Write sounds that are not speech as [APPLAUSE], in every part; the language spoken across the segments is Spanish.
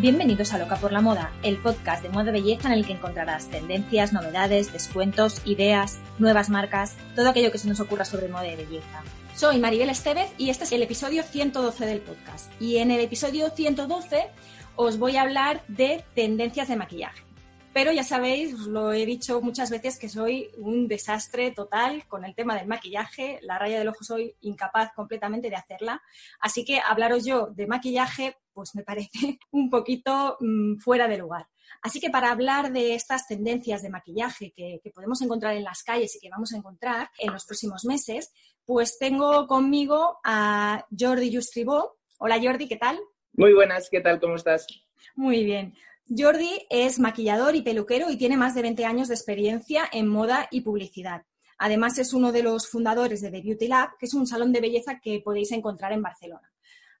bienvenidos a Loca por la Moda, el podcast de moda belleza en el que encontrarás tendencias, novedades, descuentos, ideas, nuevas marcas, todo aquello que se nos ocurra sobre moda y belleza. Soy Maribel Estevez y este es el episodio 112 del podcast. Y en el episodio 112 os voy a hablar de tendencias de maquillaje. Pero ya sabéis, os lo he dicho muchas veces que soy un desastre total con el tema del maquillaje. La raya del ojo soy incapaz completamente de hacerla. Así que hablaros yo de maquillaje, pues me parece [LAUGHS] un poquito mmm, fuera de lugar. Así que para hablar de estas tendencias de maquillaje que, que, podemos encontrar en las calles y que vamos a encontrar en los próximos meses, pues tengo conmigo a Jordi Justribó. Hola Jordi, ¿qué tal? Muy buenas, ¿qué tal? ¿Cómo estás? Muy bien. Jordi es maquillador y peluquero y tiene más de 20 años de experiencia en moda y publicidad. Además, es uno de los fundadores de The Beauty Lab, que es un salón de belleza que podéis encontrar en Barcelona.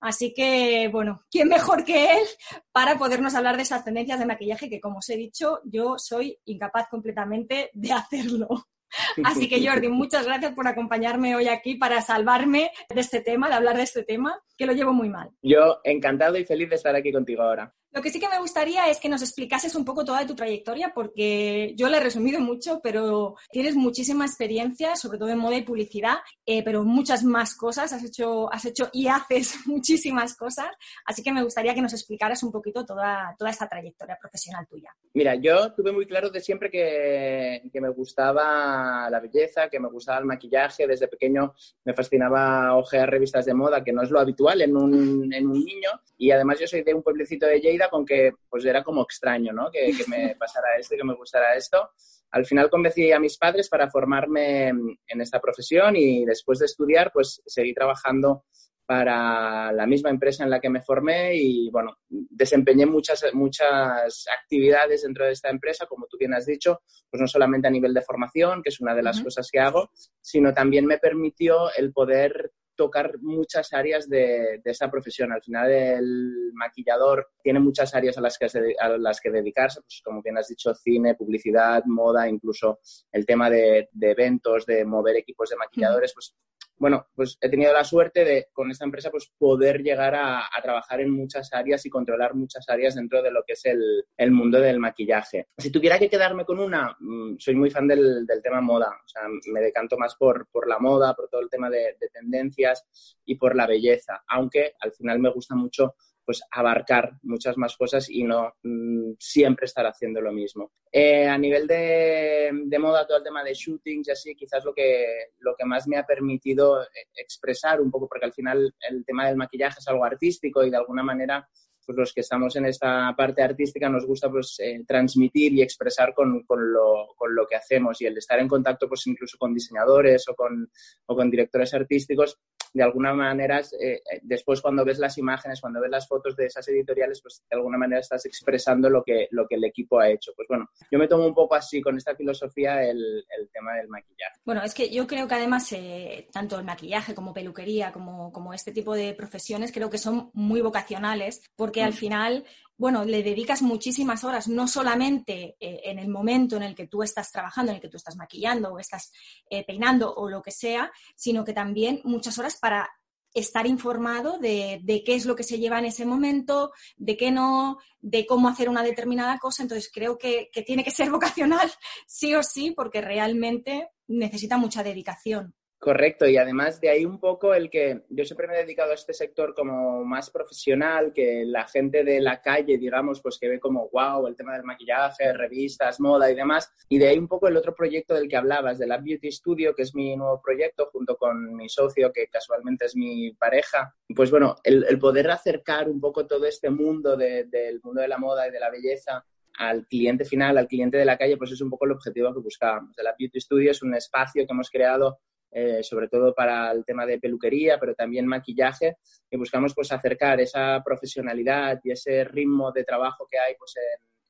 Así que, bueno, ¿quién mejor que él para podernos hablar de esas tendencias de maquillaje que, como os he dicho, yo soy incapaz completamente de hacerlo? [LAUGHS] Así que Jordi, muchas gracias por acompañarme hoy aquí para salvarme de este tema, de hablar de este tema, que lo llevo muy mal. Yo encantado y feliz de estar aquí contigo ahora. Lo que sí que me gustaría es que nos explicases un poco toda tu trayectoria, porque yo la he resumido mucho, pero tienes muchísima experiencia, sobre todo en moda y publicidad, eh, pero muchas más cosas, has hecho, has hecho y haces [LAUGHS] muchísimas cosas, así que me gustaría que nos explicaras un poquito toda, toda esta trayectoria profesional tuya. Mira, yo tuve muy claro de siempre que, que me gustaba la belleza, que me gustaba el maquillaje, desde pequeño me fascinaba ojear revistas de moda, que no es lo habitual en un, en un niño, y además yo soy de un pueblecito de Lleida con que pues era como extraño, ¿no? Que, que me [LAUGHS] pasara esto y que me gustara esto. Al final convencí a mis padres para formarme en esta profesión y después de estudiar pues seguí trabajando para la misma empresa en la que me formé y bueno, desempeñé muchas, muchas actividades dentro de esta empresa, como tú bien has dicho, pues no solamente a nivel de formación, que es una de las uh -huh. cosas que hago, sino también me permitió el poder tocar muchas áreas de, de, esa profesión. Al final el maquillador tiene muchas áreas a las que, a las que dedicarse, pues como bien has dicho, cine, publicidad, moda, incluso el tema de, de eventos, de mover equipos de maquilladores, pues bueno, pues he tenido la suerte de con esta empresa pues poder llegar a, trabajar en muchas áreas y controlar muchas áreas dentro de lo que es el, el mundo del maquillaje. Si tuviera que quedarme con una, mmm, soy muy fan del, del, tema moda, o sea, me decanto más por, por la moda, por todo el tema de, de tendencias y por la belleza, aunque al final me gusta mucho pues abarcar muchas más cosas y no mmm, siempre estar haciendo lo mismo. Eh, a nivel de, de, moda, todo el tema de shootings y así, quizás lo que, lo que más me ha permitido expresar un poco, porque al final el tema del maquillaje es algo artístico y de alguna manera pues los que estamos en esta parte artística nos gusta pues eh, transmitir y expresar con, con, lo, con, lo, que hacemos y el estar en contacto pues incluso con diseñadores o con, o con directores artísticos de alguna manera, eh, después cuando ves las imágenes, cuando ves las fotos de esas editoriales, pues de alguna manera estás expresando lo que, lo que el equipo ha hecho. Pues bueno, yo me tomo un poco así con esta filosofía el, el tema del maquillaje. Bueno, es que yo creo que además eh, tanto el maquillaje como peluquería, como, como este tipo de profesiones, creo que son muy vocacionales porque al final bueno, le dedicas muchísimas horas, no solamente eh, en el momento en el que tú estás trabajando, en el que tú estás maquillando o estás eh, peinando o lo que sea, sino que también muchas horas para estar informado de, qué es lo que se lleva en ese momento, de qué no, de cómo hacer una determinada cosa. Entonces creo que tiene que ser [LAUGHS] vocacional sí o sí, porque realmente necesita mucha dedicación. Correcto, y además de ahí un poco el que yo siempre me he dedicado a este sector como más profesional, que la gente de la calle, digamos, pues que ve como wow, el tema del maquillaje, revistas, moda y demás, y de ahí un poco el otro proyecto del que hablabas, de la Beauty Studio, que es mi nuevo proyecto junto con mi socio, que casualmente es mi pareja. Pues bueno, el, poder acercar un poco todo este mundo de, del mundo de la moda y de la belleza al cliente final, al cliente de la calle, pues es un poco el objetivo que buscábamos. La Beauty Studio es un espacio que hemos creado eh, sobre todo para el tema de peluquería, pero también maquillaje, y buscamos pues acercar esa profesionalidad y ese ritmo de trabajo que hay pues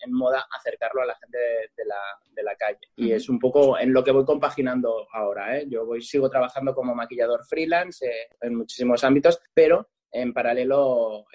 en, moda, acercarlo a la gente de, la, calle. Y es un poco en lo que voy compaginando ahora. ¿eh? Yo voy, sigo trabajando como maquillador freelance eh, en muchísimos ámbitos, pero en paralelo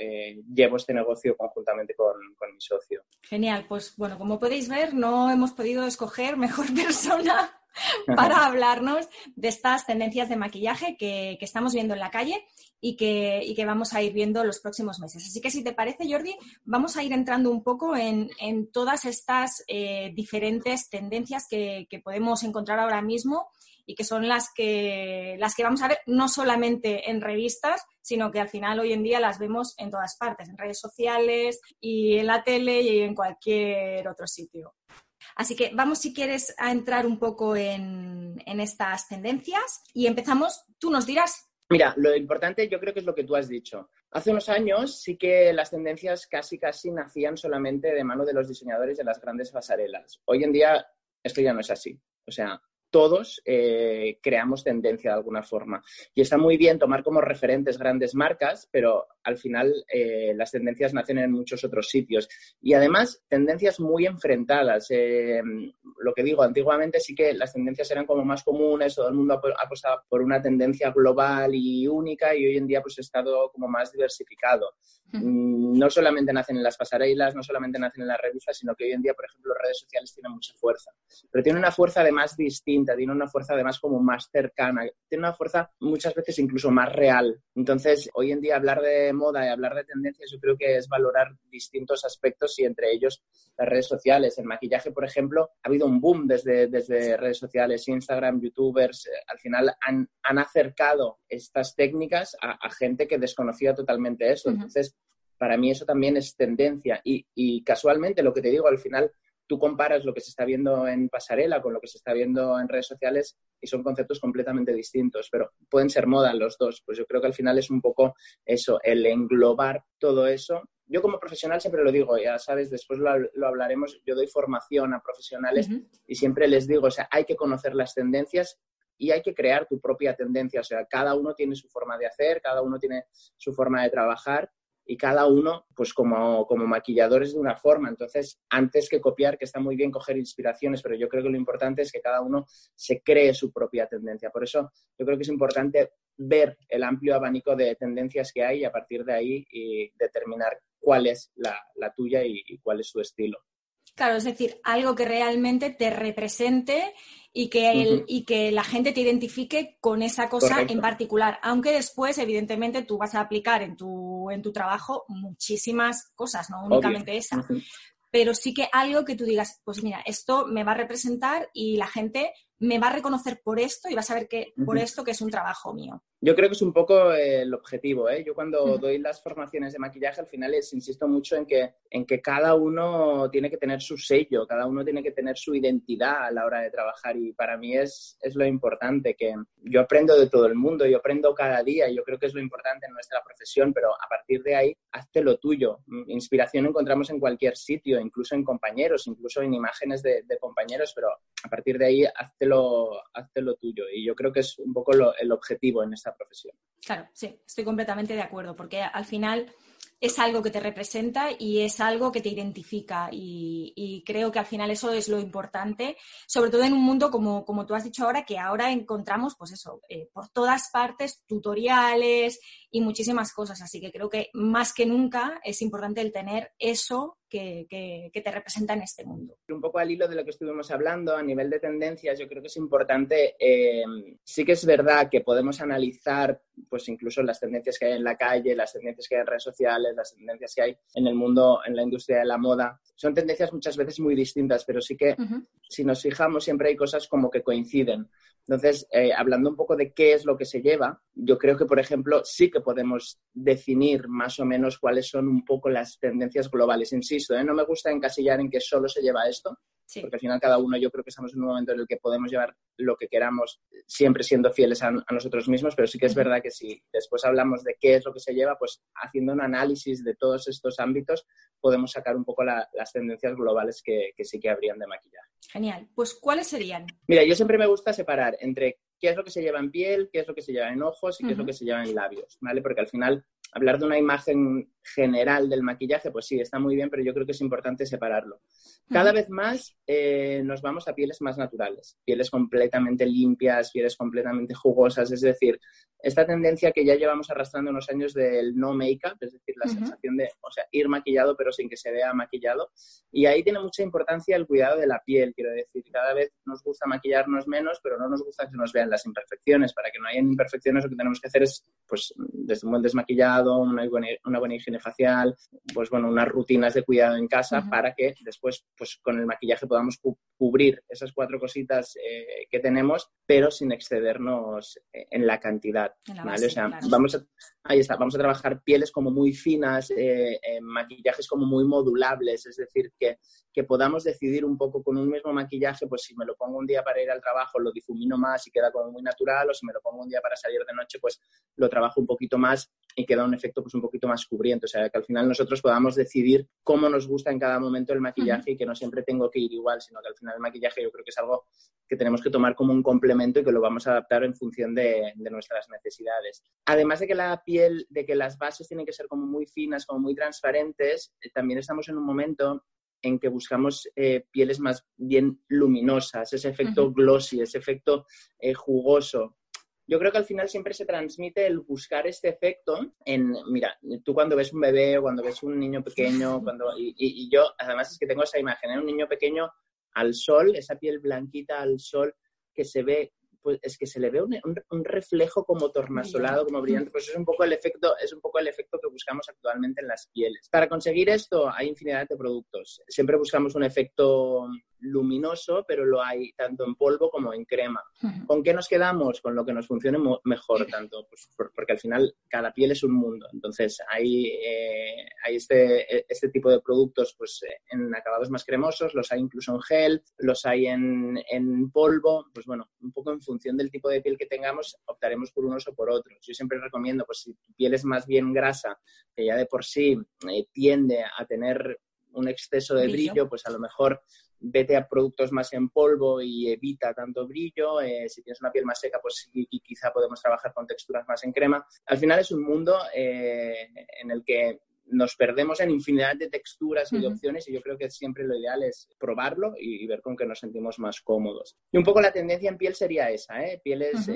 llevo este negocio conjuntamente con, con, mi socio. Genial, pues bueno, como podéis ver, no hemos podido escoger mejor [LAUGHS] persona [LAUGHS] para hablarnos de estas tendencias de maquillaje que, estamos viendo en la calle y que, vamos a ir viendo los próximos meses. Así que si te parece, Jordi, vamos a ir entrando un poco en, todas estas eh, diferentes tendencias que, podemos encontrar ahora mismo y que son las que, las que vamos a ver no solamente en revistas, sino que al final hoy en día las vemos en todas partes, en redes sociales y en la tele y en cualquier otro sitio. Así que vamos, si quieres, a entrar un poco en, estas tendencias y empezamos. Tú nos dirás. Mira, lo importante yo creo que es lo que tú has dicho. Hace unos años sí que las tendencias casi casi nacían solamente de mano de los diseñadores de las grandes pasarelas. Hoy en día esto ya no es así. O sea, todos eh, creamos tendencia de alguna forma. Y está muy bien tomar como referentes grandes marcas, pero al final eh, las tendencias nacen en muchos otros sitios. Y además, tendencias muy enfrentadas. Eh, lo que digo, antiguamente sí que las tendencias eran como más comunes, todo el mundo apostaba por una tendencia global y única y hoy en día pues ha estado como más diversificado. Mm, no solamente nacen en las pasarelas, no solamente nacen en las revistas, sino que hoy en día, por ejemplo, las redes sociales tienen mucha fuerza. Pero tiene una fuerza además distinta, tiene una fuerza además como más cercana, tiene una fuerza muchas veces incluso más real. Entonces, hoy en día hablar de moda y hablar de tendencias yo creo que es valorar distintos aspectos y entre ellos las redes sociales. El maquillaje, por ejemplo, ha habido un boom desde, desde redes sociales, Instagram, youtubers, eh, al final han, han acercado estas técnicas a, a, gente que desconocía totalmente eso. Entonces, para mí eso también es tendencia. Y, y, casualmente, lo que te digo, al final tú comparas lo que se está viendo en pasarela con lo que se está viendo en redes sociales y son conceptos completamente distintos, pero pueden ser moda los dos. Pues yo creo que al final es un poco eso, el englobar todo eso. Yo como profesional siempre lo digo, ya sabes, después lo, hablaremos, yo doy formación a profesionales y siempre les digo, o sea, hay que conocer las tendencias y hay que crear tu propia tendencia. O sea, cada uno tiene su forma de hacer, cada uno tiene su forma de trabajar y cada uno, pues como, como maquilladores de una forma. Entonces, antes que copiar, que está muy bien coger inspiraciones, pero yo creo que lo importante es que cada uno se cree su propia tendencia. Por eso, yo creo que es importante ver el amplio abanico de tendencias que hay y a partir de ahí y determinar cuál es la, tuya y, cuál es su estilo. Claro, es decir, algo que realmente te represente y que, y que la gente te identifique con esa cosa en particular. Aunque después, evidentemente, tú vas a aplicar en tu, en tu trabajo muchísimas cosas, no únicamente esa. Pero sí que algo que tú digas, pues mira, esto me va a representar y la gente me va a reconocer por esto y va a saber que por esto que es un trabajo mío. Yo creo que es un poco el objetivo. ¿eh? Yo cuando doy las formaciones de maquillaje, al final les insisto mucho en que, en que cada uno tiene que tener su sello, cada uno tiene que tener su identidad a la hora de trabajar y para mí es, es lo importante, que yo aprendo de todo el mundo, yo aprendo cada día y yo creo que es lo importante en nuestra profesión, pero a partir de ahí, hazte lo tuyo. Inspiración encontramos en cualquier sitio, incluso en compañeros, incluso en imágenes de, de compañeros, pero a partir de ahí, hazte hazte lo, tuyo. Y yo creo que es un poco el objetivo en esta profesión. Claro, sí, estoy completamente de acuerdo, porque al final es algo que te representa y es algo que te identifica. Y, creo que al final eso es lo importante, sobre todo en un mundo como, como tú has dicho ahora, que ahora encontramos, pues eso, eh, por todas partes, tutoriales y muchísimas cosas. Así que creo que más que nunca es importante el tener eso que, te representa en este mundo. Un poco al hilo de lo que estuvimos hablando, a nivel de tendencias, yo creo que es importante, eh, sí que es verdad que podemos analizar pues incluso las tendencias que hay en la calle, las tendencias que hay en redes sociales, las tendencias que hay en el mundo, en la industria de la moda. Son tendencias muchas veces muy distintas, pero sí que si nos fijamos siempre hay cosas como que coinciden. Entonces, eh, hablando un poco de qué es lo que se lleva, yo creo que, por ejemplo, sí que podemos definir más o menos cuáles son un poco las tendencias globales. Insisto, ¿eh? no me gusta encasillar en que solo se lleva esto, porque al final cada uno yo creo que estamos en un momento en el que podemos llevar lo que queramos, siempre siendo fieles a, nosotros mismos, pero sí que es verdad que si después hablamos de qué es lo que se lleva, pues haciendo un análisis de todos estos ámbitos podemos sacar un poco las tendencias globales que, que sí que habrían de maquillaje. Genial. Pues ¿cuáles serían? Mira, yo siempre me gusta separar entre qué es lo que se lleva en piel, qué es lo que se lleva en ojos y qué es lo que se lleva en labios, ¿vale? Porque al final hablar de una imagen general del maquillaje, pues sí, está muy bien, pero yo creo que es importante separarlo. Cada vez más eh, nos vamos a pieles más naturales, pieles completamente limpias, pieles completamente jugosas, es decir, esta tendencia que ya llevamos arrastrando unos años del no make-up, es decir, la sensación de, o sea, ir maquillado pero sin que se vea maquillado. Y ahí tiene mucha importancia el cuidado de la piel, quiero decir, cada vez nos gusta maquillarnos menos, pero no nos gusta que nos vean las imperfecciones. Para que no haya imperfecciones, lo que tenemos que hacer es, pues, desde un buen desmaquillado, una buena, una buena higiene facial, pues, bueno, unas rutinas de cuidado en casa para que después, pues, con el maquillaje podamos cubrir esas cuatro cositas eh, que tenemos, pero sin excedernos eh, en la cantidad. ¿vale? o sea, vamos a, ahí está, vamos a trabajar pieles como muy finas, eh, maquillajes como muy modulables, es decir, que, que podamos decidir un poco con un mismo maquillaje, pues si me lo pongo un día para ir al trabajo, lo difumino más y queda como muy natural, o si me lo pongo un día para salir de noche, pues lo trabajo un poquito más y queda un efecto pues un poquito más cubriente. O sea, que al final nosotros podamos decidir cómo nos gusta en cada momento el maquillaje y que no siempre tengo que ir igual, sino que al final el maquillaje yo creo que es algo que tenemos que tomar como un complemento y que lo vamos a adaptar en función de, nuestras necesidades. Además de que la piel, de que las bases tienen que ser como muy finas, como muy transparentes, eh, también estamos en un momento en que buscamos eh, pieles más bien luminosas, ese efecto glossy, ese efecto eh, jugoso yo creo que al final siempre se transmite el buscar este efecto en, mira, tú cuando ves un bebé o cuando ves un niño pequeño, [LAUGHS] cuando, y, yo además es que tengo esa imagen, ¿eh? un niño pequeño al sol, esa piel blanquita al sol que se ve pues es que se le ve un, reflejo como tornasolado, como brillante, pues es un poco el efecto, es un poco el efecto que buscamos actualmente en las pieles. Para conseguir esto hay infinidad de productos. Siempre buscamos un efecto luminoso, pero lo hay tanto en polvo como en crema. ¿Con qué nos quedamos? Con lo que nos funcione mejor, tanto, pues, porque al final cada piel es un mundo. Entonces, hay, eh, hay este, e, este tipo de productos pues, en acabados más cremosos, los hay incluso en gel, los hay en, en polvo. Pues bueno, un poco en función del tipo de piel que tengamos, optaremos por unos o por otros. Yo siempre recomiendo, pues si tu piel es más bien grasa, que ya de por sí eh, tiende a tener un exceso de brillo, pues a lo mejor vete a productos más en polvo y evita tanto brillo. Eh, si tienes una piel más seca, pues quizá podemos trabajar con texturas más en crema. Al final es un mundo eh, en el que nos perdemos en infinidad de texturas y de opciones y yo creo que siempre lo ideal es probarlo y, ver con qué nos sentimos más cómodos. Y un poco la tendencia en piel sería esa, ¿eh? pieles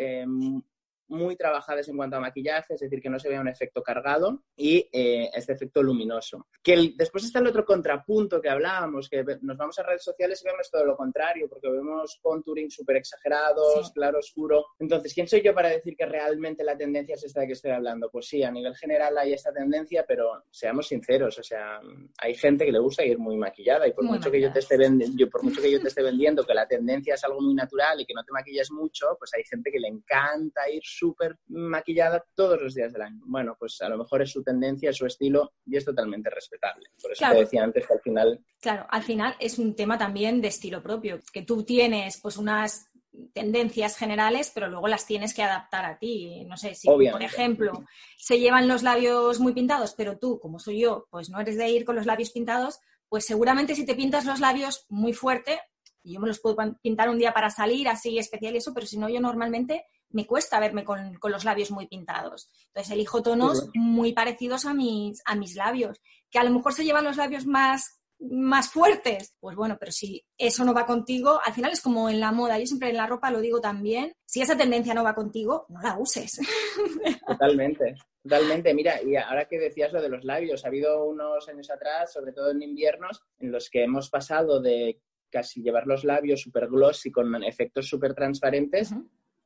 muy trabajadas en cuanto a maquillaje, es decir, que no se vea un efecto cargado y eh, este efecto luminoso. Que después está el otro contrapunto que hablábamos, que nos vamos a redes sociales y vemos todo lo contrario, porque vemos contouring súper exagerados, claro, oscuro. Entonces, ¿quién soy yo para decir que realmente la tendencia es esta de que estoy hablando? Pues sí, a nivel general hay esta tendencia, pero seamos sinceros, o sea, hay gente que le gusta ir muy maquillada y por mucho que yo te esté vendiendo, por mucho que yo te esté vendiendo que la tendencia es algo muy natural y que no te maquillas mucho, pues hay gente que le encanta ir súper maquillada todos los días del año. Bueno, pues a lo mejor es su tendencia, es su estilo y es totalmente respetable. Por eso te decía antes que al final... Claro, al final es un tema también de estilo propio, que tú tienes pues unas tendencias generales, pero luego las tienes que adaptar a ti. No sé, si por ejemplo se llevan los labios muy pintados, pero tú, como soy yo, pues no eres de ir con los labios pintados, pues seguramente si te pintas los labios muy fuerte, y yo me los puedo pintar un día para salir así especial y eso, pero si no, yo normalmente me cuesta verme con, los labios muy pintados. Entonces elijo tonos muy parecidos a mis, a mis labios, que a lo mejor se llevan los labios más, más fuertes. Pues bueno, pero si eso no va contigo, al final es como en la moda, yo siempre en la ropa lo digo también, si esa tendencia no va contigo, no la uses. [LAUGHS] Totalmente. Totalmente, mira, y ahora que decías lo de los labios, ha habido unos años atrás, sobre todo en inviernos, en los que hemos pasado de casi llevar los labios súper glossy con efectos súper transparentes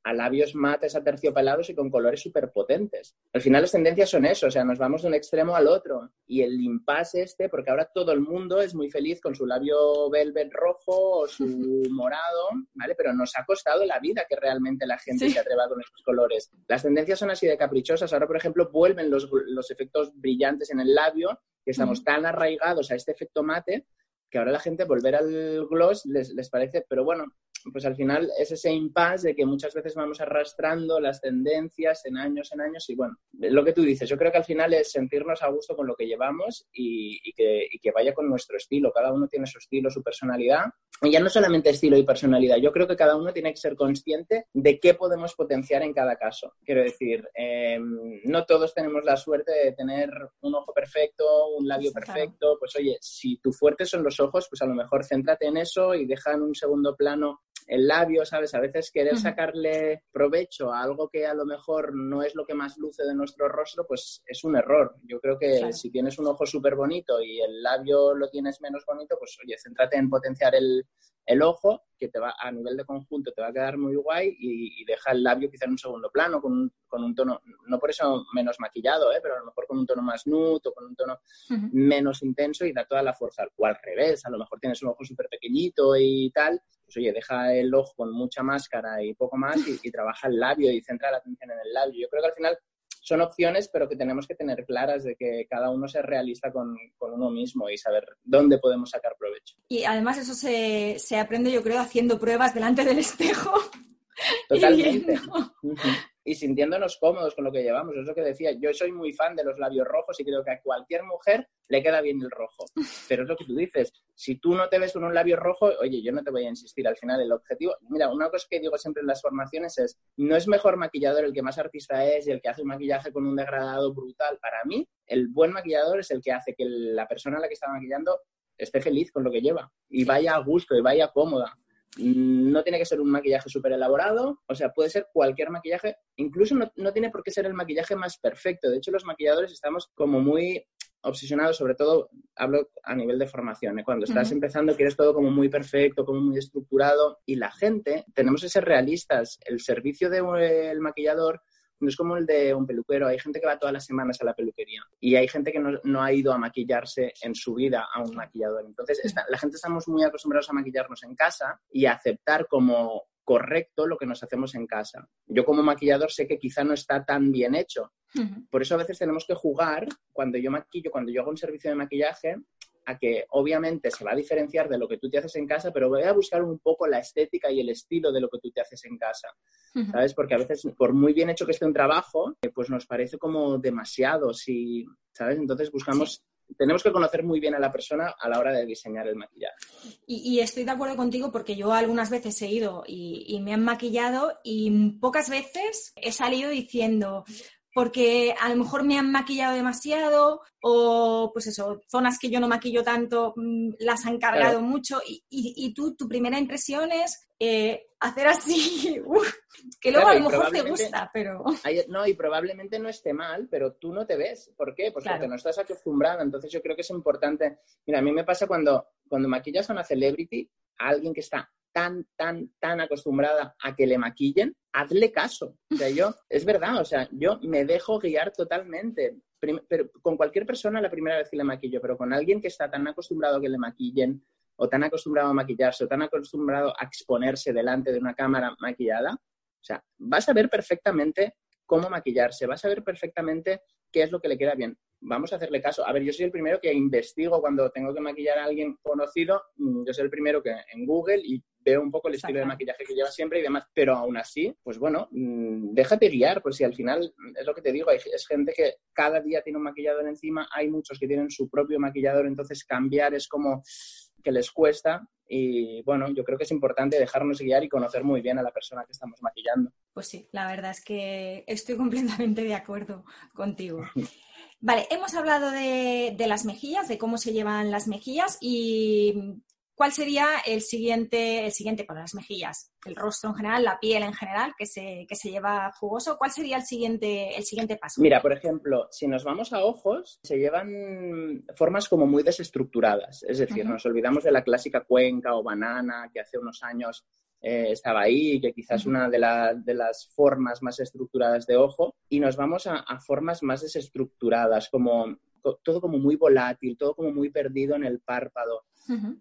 a labios mates aterciopelados y con colores súper potentes. Al final las tendencias son eso, o sea, nos vamos de un extremo al otro. Y el impasse este, porque ahora todo el mundo es muy feliz con su labio velvet rojo o su [LAUGHS] morado, ¿vale? Pero nos ha costado la vida que realmente la gente se atreva con esos colores. Las tendencias son así de caprichosas. Ahora, por ejemplo, vuelven los, efectos brillantes en el labio, que estamos tan arraigados a este efecto mate que ahora la gente volver al gloss les, les parece, pero bueno, pues al final es ese impasse de que muchas veces vamos arrastrando las tendencias en años en años y bueno, lo que tú dices, yo creo que al final es sentirnos a gusto con lo que llevamos y, que, y que, vaya con nuestro estilo. Cada uno tiene su estilo, su personalidad. Y ya no solamente estilo y personalidad, yo creo que cada uno tiene que ser consciente de qué podemos potenciar en cada caso. Quiero decir, eh, no todos tenemos la suerte de tener un ojo perfecto, un labio perfecto. Pues oye, si tu fuerte son los ojos, pues a lo mejor céntrate en eso y deja en un segundo plano el labio, ¿sabes? A veces querer sacarle provecho a algo que a lo mejor no es lo que más luce de nuestro rostro, pues es un error. Yo creo que si tienes un ojo súper bonito y el labio lo tienes menos bonito, pues oye, céntrate en potenciar el, el ojo, que te va a nivel de conjunto te va a quedar muy guay y, deja el labio quizá en un segundo plano, con un, con un, tono, no por eso menos maquillado, ¿eh? pero a lo mejor con un tono más nude o con un tono menos intenso y da toda la fuerza. O al revés, a lo mejor tienes un ojo súper pequeñito y tal, pues oye, deja el ojo con mucha máscara y poco más y, y trabaja el labio y centra la atención en el labio. Yo creo que al final son opciones, pero que tenemos que tener claras de que cada uno sea realista con, uno mismo y saber dónde podemos sacar provecho. Y además eso se, se aprende, yo creo, haciendo pruebas delante del espejo. Totalmente [LAUGHS] y sintiéndonos cómodos con lo que llevamos. Es lo que decía, yo soy muy fan de los labios rojos y creo que a cualquier mujer le queda bien el rojo. [LAUGHS] Pero es lo que tú dices, si tú no te ves con un labio rojo, oye, yo no te voy a insistir. Al final, el objetivo, mira, una cosa que digo siempre en las formaciones es, no es mejor maquillador el que más artista es y el que hace un maquillaje con un degradado brutal. Para mí, el buen maquillador es el que hace que la persona a la que está maquillando esté feliz con lo que lleva y vaya a gusto y vaya cómoda. No tiene que ser un maquillaje súper elaborado, o sea, puede ser cualquier maquillaje, incluso no, tiene por qué ser el maquillaje más perfecto. De hecho, los maquilladores estamos como muy obsesionados, sobre todo hablo a nivel de formación. ¿eh? Cuando estás empezando quieres todo como muy perfecto, como muy estructurado y la gente, tenemos que ser realistas. El servicio del maquillador no es como el de un peluquero. Hay gente que va todas las semanas a la peluquería y hay gente que no, ha ido a maquillarse en su vida a un maquillador. Entonces, la gente estamos muy acostumbrados a maquillarnos en casa y a aceptar como correcto lo que nos hacemos en casa. Yo como maquillador sé que quizá no está tan bien hecho. Por eso a veces tenemos que jugar, cuando yo maquillo, cuando yo hago un servicio de maquillaje, a que obviamente se va a diferenciar de lo que tú te haces en casa, pero voy a buscar un poco la estética y el estilo de lo que tú te haces en casa, ¿sabes? Porque a veces, por muy bien hecho que esté un trabajo, eh, pues nos parece como demasiado, si, ¿sabes? Entonces buscamos... Tenemos que conocer muy bien a la persona a la hora de diseñar el maquillaje. Y, estoy de acuerdo contigo porque yo algunas veces he ido y, y me han maquillado y pocas veces he salido diciendo, porque a lo mejor me han maquillado demasiado o pues eso, zonas que yo no maquillo tanto mm, las han cargado mucho y, tú, tu primera impresión es eh, hacer así, [LAUGHS] que luego a lo mejor te gusta, pero... no, y probablemente no esté mal, pero tú no te ves. ¿Por qué? Pues porque no estás acostumbrada. Entonces yo creo que es importante. Mira, a mí me pasa cuando, cuando maquillas a una celebrity, a alguien que está tan, tan, tan acostumbrada a que le maquillen, hazle caso. O sea, yo, [LAUGHS] es verdad, o sea, yo me dejo guiar totalmente. pero con cualquier persona la primera vez que le maquillo, pero con alguien que está tan acostumbrado a que le maquillen, o tan acostumbrado a maquillarse, o tan acostumbrado a exponerse delante de una cámara maquillada, o sea, vas a ver perfectamente cómo maquillarse, vas a ver perfectamente qué es lo que le queda bien. Vamos a hacerle caso. A ver, yo soy el primero que investigo cuando tengo que maquillar a alguien conocido, mm, yo soy el primero que en Google y veo un poco el estilo de maquillaje que lleva siempre y demás, pero aún así, pues bueno, mm, déjate guiar, pues si al final es lo que te digo, es gente que cada día tiene un maquillador encima, hay muchos que tienen su propio maquillador, entonces cambiar es como que les cuesta y bueno, yo creo que es importante dejarnos guiar y conocer muy bien a la persona que estamos maquillando. Pues sí, la verdad es que estoy [LAUGHS] completamente de acuerdo contigo. Vale, hemos hablado de, de, las mejillas, de cómo se llevan las mejillas y ¿Cuál sería el siguiente, el siguiente para las mejillas? El rostro en general, la piel en general, que se, que se lleva jugoso. ¿Cuál sería el siguiente, el siguiente paso? Mira, por ejemplo, si nos vamos a ojos, se llevan formas como muy desestructuradas. Es decir, nos olvidamos de la clásica cuenca o banana que hace unos años eh, estaba ahí, que quizás una de, de, las formas más estructuradas de ojo, y nos vamos a, a formas más desestructuradas, como todo como muy volátil, todo como muy perdido en el párpado.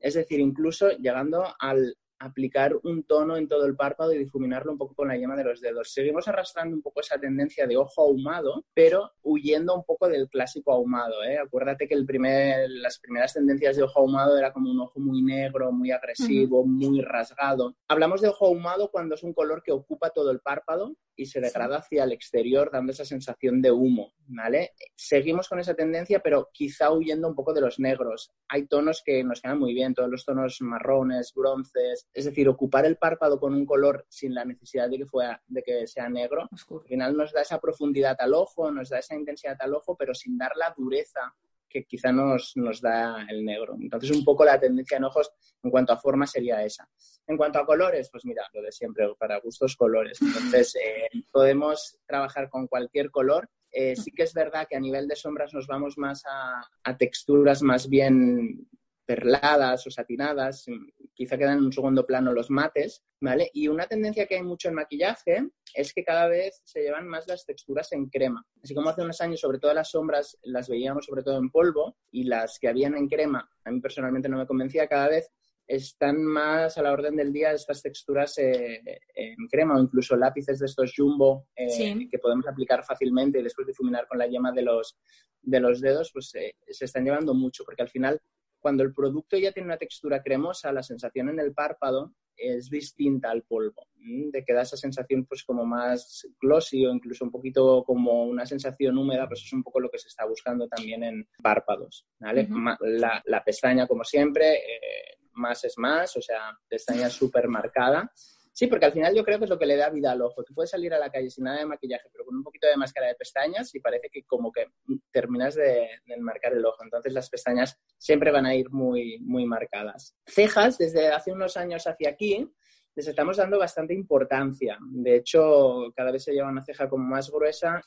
Es decir, incluso llegando al, aplicar un tono en todo el párpado y difuminarlo un poco con la yema de los dedos. Seguimos arrastrando un poco esa tendencia de ojo ahumado, pero huyendo un poco del clásico ahumado. ¿eh? Acuérdate que el primer, las primeras tendencias de ojo ahumado era como un ojo muy negro, muy agresivo, muy rasgado. Hablamos de ojo ahumado cuando es un color que ocupa todo el párpado y se degrada hacia el exterior dando esa sensación de humo, ¿vale? Seguimos con esa tendencia, pero quizá huyendo un poco de los negros. Hay tonos que nos quedan muy bien, todos los tonos marrones, bronces, es decir, ocupar el párpado con un color sin la necesidad de que, fuera, de que sea negro, al final nos da esa profundidad al ojo, nos da esa intensidad al ojo, pero sin dar la dureza que quizá nos, nos da el negro. Entonces, un poco la tendencia en ojos en cuanto a forma sería esa. En cuanto a colores, pues mira, lo de siempre, para gustos colores. Entonces, [LAUGHS] eh, podemos trabajar con cualquier color. Eh, sí que es verdad que a nivel de sombras nos vamos más a, a texturas más bien perladas o satinadas, quizá quedan en un segundo plano los mates, ¿vale? Y una tendencia que hay mucho en maquillaje es que cada vez se llevan más las texturas en crema. Así como hace unos años, sobre todo las sombras las veíamos sobre todo en polvo y las que habían en crema, a mí personalmente no me convencía, cada vez están más a la orden del día estas texturas eh, en crema o incluso lápices de estos jumbo eh, que podemos aplicar fácilmente y después difuminar con la yema de los, de los dedos, pues eh, se están llevando mucho porque al final cuando el producto ya tiene una textura cremosa, la sensación en el párpado es distinta al polvo, de que da esa sensación pues como más glossy o incluso un poquito como una sensación húmeda, pues es un poco lo que se está buscando también en párpados, ¿vale? la, pestaña, como siempre, eh, más es más, o sea, pestaña súper marcada Sí, porque al final yo creo que es lo que le da vida al ojo. Tú puedes salir a la calle sin nada de maquillaje, pero con un poquito de máscara de pestañas y parece que como que terminas de, marcar el ojo. Entonces las pestañas siempre van a ir muy, muy marcadas. Cejas, desde hace unos años hacia aquí, les estamos dando bastante importancia. De hecho, cada vez se lleva una ceja como más gruesa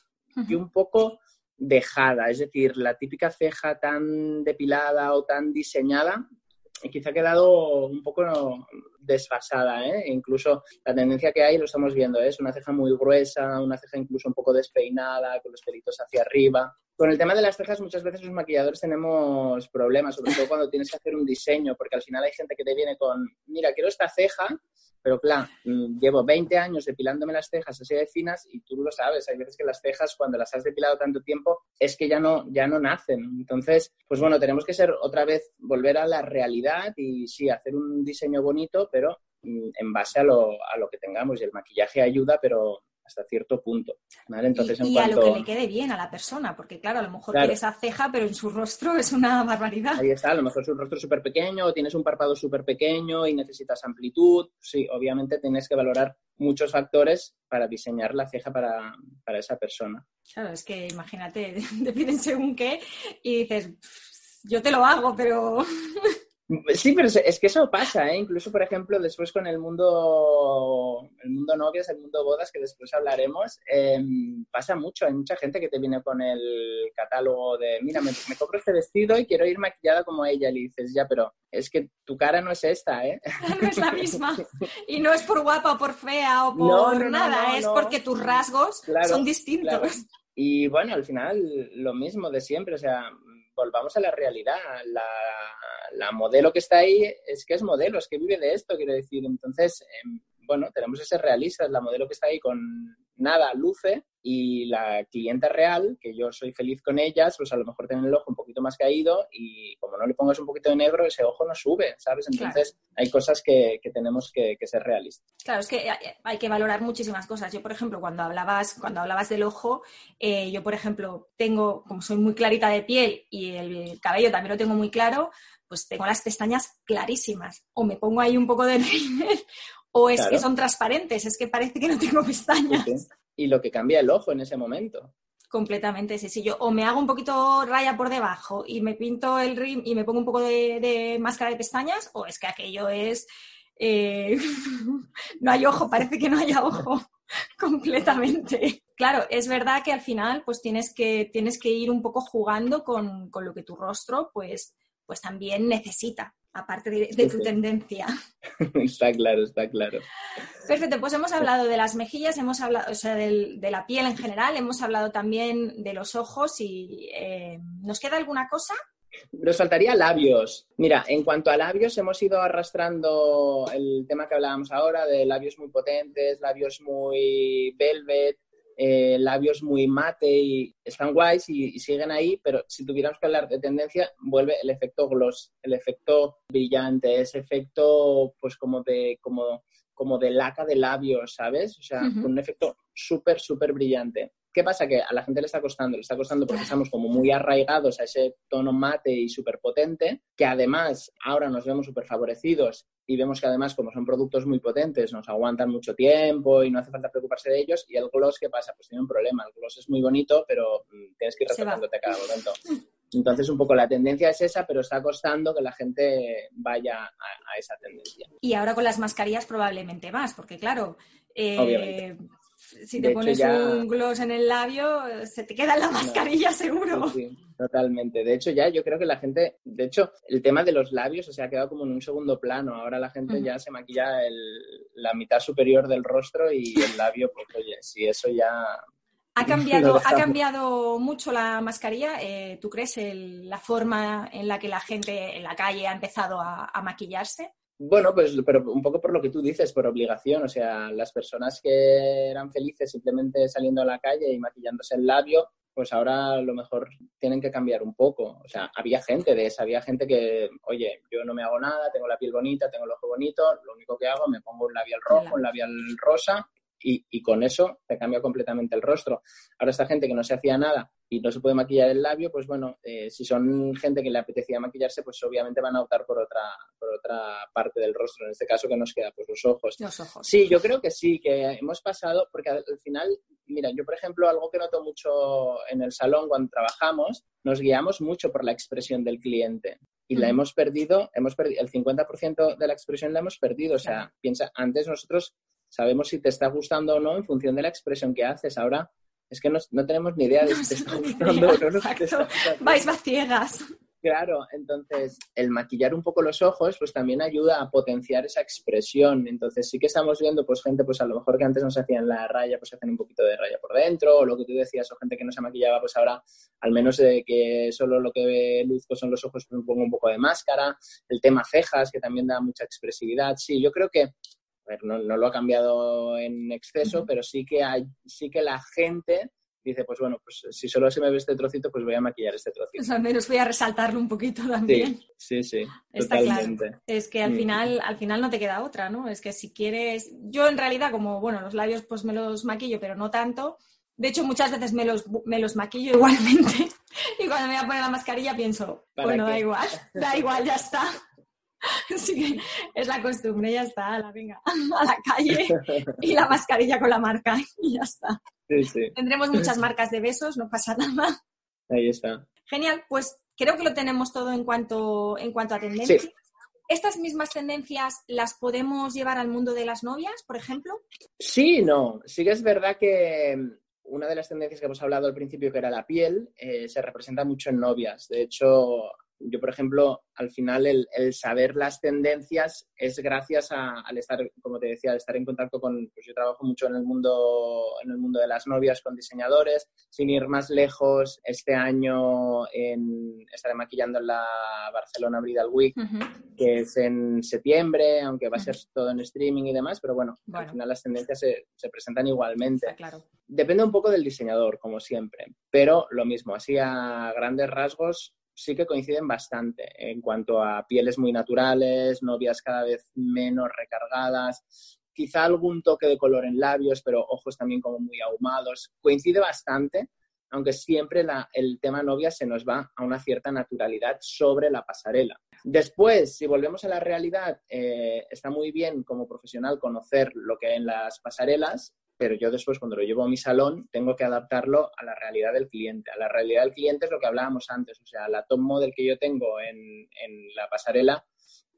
y un poco dejada, es decir, la típica ceja tan depilada o tan diseñada, y quizá ha quedado un poco desfasada, ¿eh? Incluso la tendencia que hay, lo estamos viendo, ¿eh? es una ceja muy gruesa, una ceja incluso un poco despeinada, con los pelitos hacia arriba. Con el tema de las cejas, muchas veces los maquilladores tenemos problemas, sobre todo cuando tienes que hacer un diseño, porque al final hay gente que te viene con, mira, quiero esta ceja, pero claro, mm, llevo 20 años depilándome las cejas así de finas y tú lo sabes, hay veces que las cejas cuando las has depilado tanto tiempo es que ya no, ya no nacen. Entonces, pues bueno, tenemos que ser otra vez, volver a la realidad y sí, hacer un diseño bonito, pero mm, en base a lo, a lo que tengamos. Y el maquillaje ayuda, pero hasta cierto punto. Entonces, y, a lo que le quede bien a la persona, porque claro, a lo mejor tienes esa ceja, pero en su rostro es una barbaridad. Ahí está, a lo mejor su rostro es súper pequeño, o tienes un párpado súper pequeño y necesitas amplitud. Sí, obviamente tienes que valorar muchos factores para diseñar la ceja para, para esa persona. Claro, es que imagínate, [LAUGHS] te piden según qué y dices, yo te lo hago, pero Sí, pero es que eso pasa, ¿eh? Incluso, por ejemplo, después con el mundo, el mundo novias, el mundo bodas, que después hablaremos, em, pasa mucho. Hay mucha gente que te viene con el catálogo de, mira, me, compro este vestido y quiero ir maquillada como ella. Y dices, ya, pero es que tu cara no es esta, ¿eh? No es la [LAUGHS] misma. Y no es por guapa o por fea o por nada, es porque tus rasgos son distintos. Y bueno, al final lo mismo de siempre, o sea, volvamos a la realidad. La, modelo que está ahí es que es modelo, es que vive de esto, quiero decir. Entonces, em, bueno, tenemos ese realista, la modelo que está ahí con nada, luce, y la clienta real, que yo soy feliz con ellas, pues a lo mejor tienen el ojo un poquito más caído y como no le pongas un poquito de negro, ese ojo no sube, ¿sabes? Entonces hay cosas que, tenemos que, ser realistas. Claro, es que hay que valorar muchísimas cosas. Yo, por ejemplo, cuando hablabas, cuando hablabas del ojo, eh, yo, por ejemplo, tengo, como soy muy clarita de piel y el cabello también lo tengo muy claro, pues tengo las pestañas clarísimas. O me pongo ahí un poco de [LAUGHS] rímel o es que son transparentes, es que parece que no tengo pestañas. Y lo que cambia el ojo en ese momento. Completamente, sí, sí. Yo o me hago un poquito raya por debajo y me pinto el rim y me pongo un poco de, máscara de pestañas, o es que aquello es. Eh, [LAUGHS] no hay ojo, parece que no haya ojo [LAUGHS] completamente. Claro, es verdad que al final pues tienes que, tienes que ir un poco jugando con, con lo que tu rostro pues, pues también necesita aparte de, tu tendencia. [LAUGHS] está claro, está claro. Perfecto, pues hemos hablado de las mejillas, hemos hablado, o sea, de la piel en general, hemos hablado también de los ojos y eh, ¿nos queda alguna cosa? Nos faltaría labios. Mira, en cuanto a labios, hemos ido arrastrando el tema que hablábamos ahora de labios muy potentes, labios muy velvet, eh, labios muy mate y están guays y, siguen ahí, pero si tuviéramos que hablar de tendencia, vuelve el efecto gloss, el efecto brillante, ese efecto pues como de, como, como de laca de labios, ¿sabes? O sea, con un efecto súper, súper brillante. ¿Qué pasa? Que a la gente le está costando, le está costando porque estamos como muy arraigados a ese tono mate y súper potente, que además ahora nos vemos súper favorecidos y vemos que además como son productos muy potentes, nos aguantan mucho tiempo y no hace falta preocuparse de ellos. Y el gloss, ¿qué pasa? Pues tiene un problema. El gloss es muy bonito, pero mm, tienes que ir retocándote cada momento. [LAUGHS] Entonces, un poco la tendencia es esa, pero está costando que la gente vaya a, esa tendencia. Y ahora con las mascarillas probablemente más, porque claro, eh, si te pones un gloss en el labio, se te queda la mascarilla seguro. Sí, totalmente. De hecho, ya yo creo que la gente, de hecho, el tema de los labios se ha quedado como en un segundo plano. Ahora la gente ya se maquilla la mitad superior del rostro y el labio, pues oye, si eso ya ¿Ha [LAUGHS] cambiado, ¿Ha cambiado mucho la mascarilla? Eh, ¿Tú crees la forma en la que la gente en la calle ha empezado a maquillarse? Bueno, pues pero un poco por lo que tú dices, por obligación. O sea, las personas que eran felices simplemente saliendo a la calle y maquillándose el labio, pues ahora a lo mejor tienen que cambiar un poco. O sea, había gente de esa, había gente que, oye, yo no me hago nada, tengo la piel bonita, tengo el ojo bonito, lo único que hago, me pongo un labial rojo, un labial rosa y, con eso te cambia completamente el rostro. Ahora esta gente que no se hacía nada y no se puede maquillar el labio, pues bueno, eh, si son gente que le apetecía maquillarse, pues obviamente van a optar por otra, por otra parte del rostro, en este caso que nos queda, pues los ojos. Los ojos. Sí, yo creo que sí, que hemos pasado, porque al, final, mira, yo por ejemplo, algo que noto mucho en el salón cuando trabajamos, nos guiamos mucho por la expresión del cliente y la hemos perdido, hemos perdido, el 50% de la expresión la hemos perdido, o sea, piensa, antes nosotros sabemos si te está gustando o no en función de la expresión que haces. Ahora es que no, tenemos ni idea de si te está gustando o no. Vais vaciegas. Claro, entonces el maquillar un poco los ojos pues también ayuda a potenciar esa expresión. Entonces sí que estamos viendo pues gente pues a lo mejor que antes no se hacían la raya pues hacen un poquito de raya por dentro o lo que tú decías o gente que no se maquillaba pues ahora al menos de que solo lo que ve luzco son los ojos pues pongo un poco de máscara. El tema cejas que también da mucha expresividad. Sí, yo creo que no, lo ha cambiado en exceso, pero sí que, hay, sí que la gente dice, pues bueno, pues si solo se me ve este trocito, pues voy a maquillar este trocito. Pues al menos voy a resaltarlo un poquito también. Sí, sí, Está totalmente. Claro. Es que al mm. final, al final no te queda otra, ¿no? Es que si quieres, yo en realidad como, bueno, los labios pues me los maquillo, pero no tanto. De hecho, muchas veces me los, me los maquillo [LAUGHS] igualmente. y cuando me voy a poner la mascarilla pienso, bueno, da igual, [LAUGHS] da igual, ya está. [LAUGHS] Así que es la costumbre, ya está, la venga, [LAUGHS] a la calle [LAUGHS] y la mascarilla con la marca y ya está. Tendremos muchas marcas de besos, no pasa nada. Ahí está. Genial, pues creo que lo tenemos todo en cuanto, en cuanto a tendencias. ¿Estas mismas tendencias las podemos llevar al mundo de las novias, por ejemplo? Sí, no. Sí que es verdad que una de las tendencias que hemos hablado al principio, que era la piel, eh, se representa mucho en novias. De hecho, yo, por ejemplo, al final el, saber las tendencias es gracias al estar, como te decía, al estar en contacto con, pues yo trabajo mucho en el mundo, en el mundo de las novias con diseñadores, sin ir más lejos, este año en, estaré maquillando en la Barcelona Bridal Week, que es en septiembre, aunque va a ser todo en streaming y demás, pero bueno, al final las tendencias se, se presentan igualmente. claro. Depende un poco del diseñador, como siempre, pero lo mismo, así a grandes rasgos, sí que coinciden bastante en cuanto a pieles muy naturales, novias cada vez menos recargadas, quizá algún toque de color en labios, pero ojos también como muy ahumados. Coincide bastante, aunque siempre el tema novia se nos va a una cierta naturalidad sobre la pasarela. Después, si volvemos a la realidad, eh, está muy bien como profesional conocer lo que hay en las pasarelas, pero yo después cuando lo llevo a mi salón tengo que adaptarlo a la realidad del cliente. A la realidad del cliente es lo que hablábamos antes, o sea, la top model que yo tengo en, la pasarela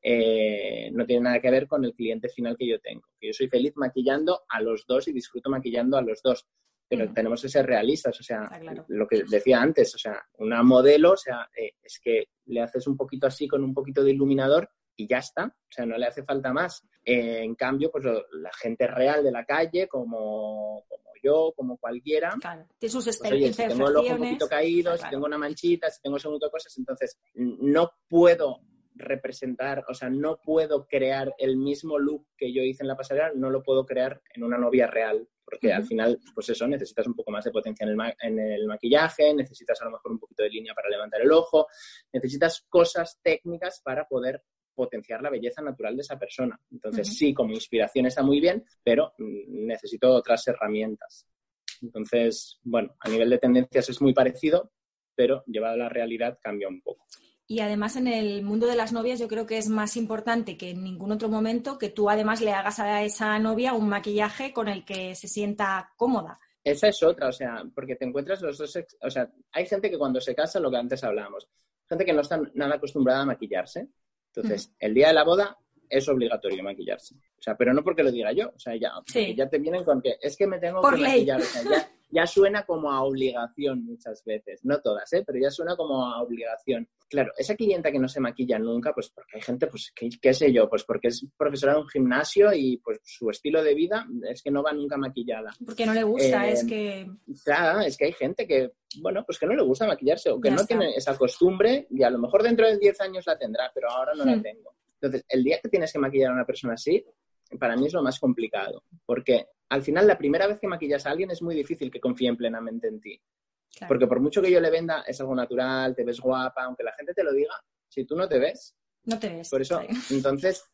eh, no tiene nada que ver con el cliente final que yo tengo. yo soy feliz maquillando a los dos y disfruto maquillando a los dos, pero tenemos que ser realistas, o sea, lo que decía antes, o sea, una modelo, o sea, eh, es que le haces un poquito así con un poquito de iluminador y ya está, o sea, no le hace falta más. en cambio, pues la gente real de la calle, como, yo, como cualquiera. Claro, tiene sus pues, oye, si tengo el ojo un poquito caído, si tengo una manchita, si tengo ese de cosas, entonces no puedo representar, o sea, no puedo crear el mismo look que yo hice en la pasarela, no lo puedo crear en una novia real, porque al final, pues eso, necesitas un poco más de potencia en el, en el, maquillaje, necesitas a lo mejor un poquito de línea para levantar el ojo, necesitas cosas técnicas para poder potenciar la belleza natural de esa persona. Entonces, sí, como inspiración está muy bien, pero mm, necesito otras herramientas. Entonces, bueno, a nivel de tendencias es muy parecido, pero llevado a la realidad cambia un poco. Y además en el mundo de las novias yo creo que es más importante que en ningún otro momento que tú además le hagas a esa novia un maquillaje con el que se sienta cómoda. Esa es otra, o sea, porque te encuentras los dos, o sea, hay gente que cuando se casa, lo que antes hablábamos, gente que no está nada acostumbrada a maquillarse. Entonces, el día de la boda es obligatorio maquillarse. O sea, pero no porque lo diga yo, o sea, ya, ya te vienen con que es que me tengo que maquillar, o sea, ya, ya suena como a obligación muchas veces, no todas, ¿eh? pero ya suena como a obligación. Claro, esa clienta que no se maquilla nunca, pues porque hay gente, pues qué, sé yo, pues porque es profesora de un gimnasio y pues su estilo de vida es que no va nunca maquillada. Porque no le gusta, es eh, que... Claro, es que hay gente que, bueno, pues que no le gusta maquillarse o que no tiene esa costumbre y a lo mejor dentro de 10 años la tendrá, pero ahora no la hmm. tengo. Entonces, el día que tienes que maquillar a una persona así, para mí es lo más complicado, porque al final la primera vez que maquillas a alguien es muy difícil que confíen plenamente en ti. Porque por mucho que yo le venda, es algo natural, te ves guapa, aunque la gente te lo diga, si tú no te ves. No te ves. Por eso, entonces,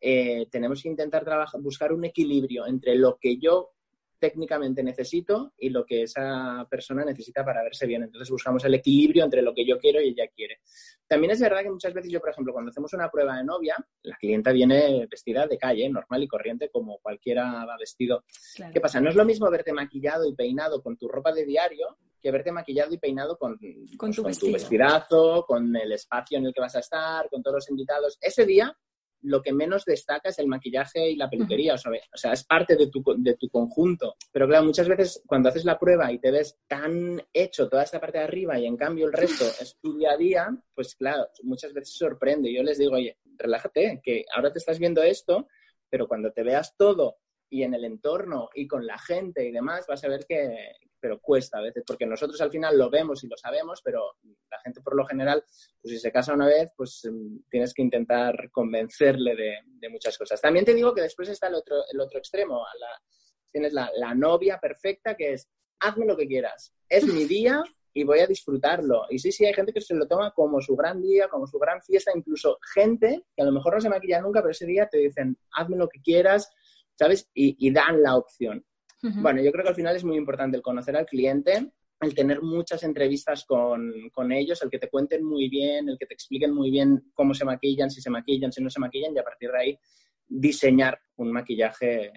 eh, tenemos que intentar trabajar, buscar un equilibrio entre lo que yo técnicamente necesito y lo que esa persona necesita para verse bien. Entonces buscamos el equilibrio entre lo que yo quiero y ella quiere. También es verdad que muchas veces yo, por ejemplo, cuando hacemos una prueba de novia, la clienta viene vestida de calle, normal y corriente, como cualquiera va vestido. ¿Qué pasa? No es lo mismo verte maquillado y peinado con tu ropa de diario que verte maquillado y peinado con, con, tu, pues, tu vestidazo, con el espacio en el que vas a estar, con todos los invitados. Ese día lo que menos destaca es el maquillaje y la peluquería, o sea, es parte de tu, de tu conjunto. Pero claro, muchas veces cuando haces la prueba y te ves tan hecho toda esta parte de arriba y en cambio el resto es tu día a día, pues claro, muchas veces sorprende. Yo les digo, oye, relájate, que ahora te estás viendo esto, pero cuando te veas todo y en el entorno y con la gente y demás, vas a ver que, pero cuesta a veces, porque nosotros al final lo vemos y lo sabemos, pero la gente por lo general, pues si se casa una vez, pues em, tienes que intentar convencerle de, muchas cosas. También te digo que después está el otro, el otro extremo, tienes la, la novia perfecta que es, hazme lo que quieras, es mi día y voy a disfrutarlo. Y sí, sí, hay gente que se lo toma como su gran día, como su gran fiesta, incluso gente que a lo mejor no se maquilla nunca, pero ese día te dicen, hazme lo que quieras, ¿sabes? y dan la opción. Bueno, yo creo que al final es muy importante el conocer al cliente, el tener muchas entrevistas con, con, ellos, el que te cuenten muy bien, el que te expliquen muy bien cómo se maquillan, si se maquillan, si no se maquillan, y a partir de ahí diseñar un maquillaje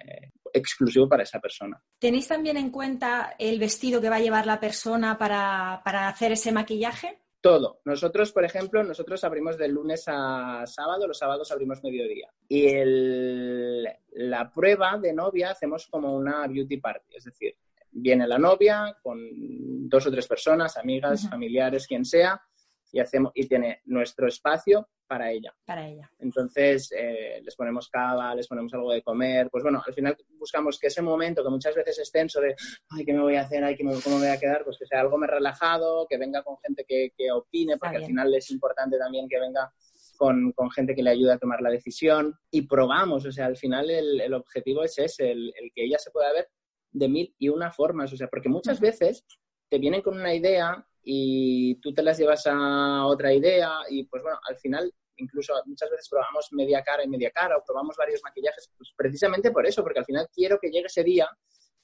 exclusivo para esa persona. ¿Tenéis también en cuenta el vestido que va a llevar la persona para, para hacer ese maquillaje? Todo. Nosotros, por ejemplo, nosotros abrimos de lunes a sábado, los sábados abrimos mediodía. Y el, la prueba de novia hacemos como una beauty party, es decir, viene la novia con dos o tres personas, amigas, familiares, quien sea, y, hacemos, y tiene nuestro espacio para ella. Para ella. Entonces, eh, les ponemos cava, les ponemos algo de comer. Pues bueno, al final buscamos que ese momento, que muchas veces es tenso de, ay, ¿qué me voy a hacer? Ay, ¿cómo me voy a quedar? Pues que sea algo más relajado, que venga con gente que, que opine, porque al final es importante también que venga con, con, gente que le ayude a tomar la decisión y probamos, o sea, al final el, el objetivo es ese, el, el, que ella se pueda ver de mil y una formas, o sea, porque muchas veces te vienen con una idea y tú te las llevas a otra idea y pues bueno, al final incluso muchas veces probamos media cara y media cara o probamos varios maquillajes, pues precisamente por eso, porque al final quiero que llegue ese día,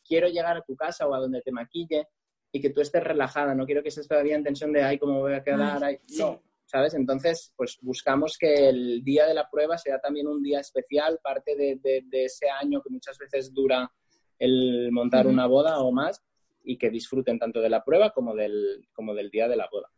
quiero llegar a tu casa o a donde te maquille y que tú estés relajada, no quiero que estés todavía en tensión de, ay, cómo voy a quedar, ay, no, ¿sabes? Entonces, pues buscamos que el día de la prueba sea también un día especial, parte de, de, ese año que muchas veces dura el montar una boda o más y que disfruten tanto de la prueba como del, como del día de la boda.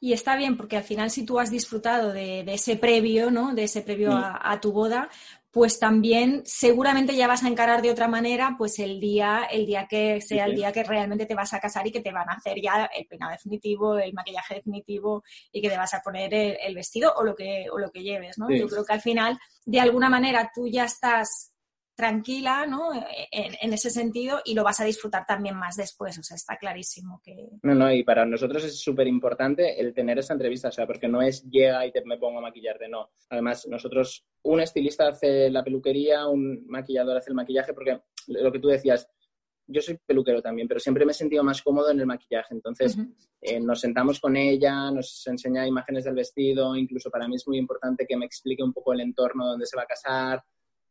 Y está bien porque al final si tú has disfrutado de, ese previo, ¿no? De ese previo mm. a, tu boda, pues también seguramente ya vas a encarar de otra manera pues el día, el día que sea el día que realmente te vas a casar y que te van a hacer ya el peinado definitivo, el maquillaje definitivo y que te vas a poner el, vestido o lo que, o lo que lleves, ¿no? Yo creo que al final, de alguna manera, tú ya estás tranquila, ¿no? En, ese sentido y lo vas a disfrutar también más después, o sea, está clarísimo que... No, no, y para nosotros es súper importante el tener esa entrevista, o sea, porque no es llega y te me pongo a maquillarte, no. Además, nosotros, un estilista hace la peluquería, un maquillador hace el maquillaje, porque lo que tú decías, yo soy peluquero también, pero siempre me he sentido más cómodo en el maquillaje. Entonces, eh, nos sentamos con ella, nos enseña imágenes del vestido, incluso para mí es muy importante que me explique un poco el entorno donde se va a casar.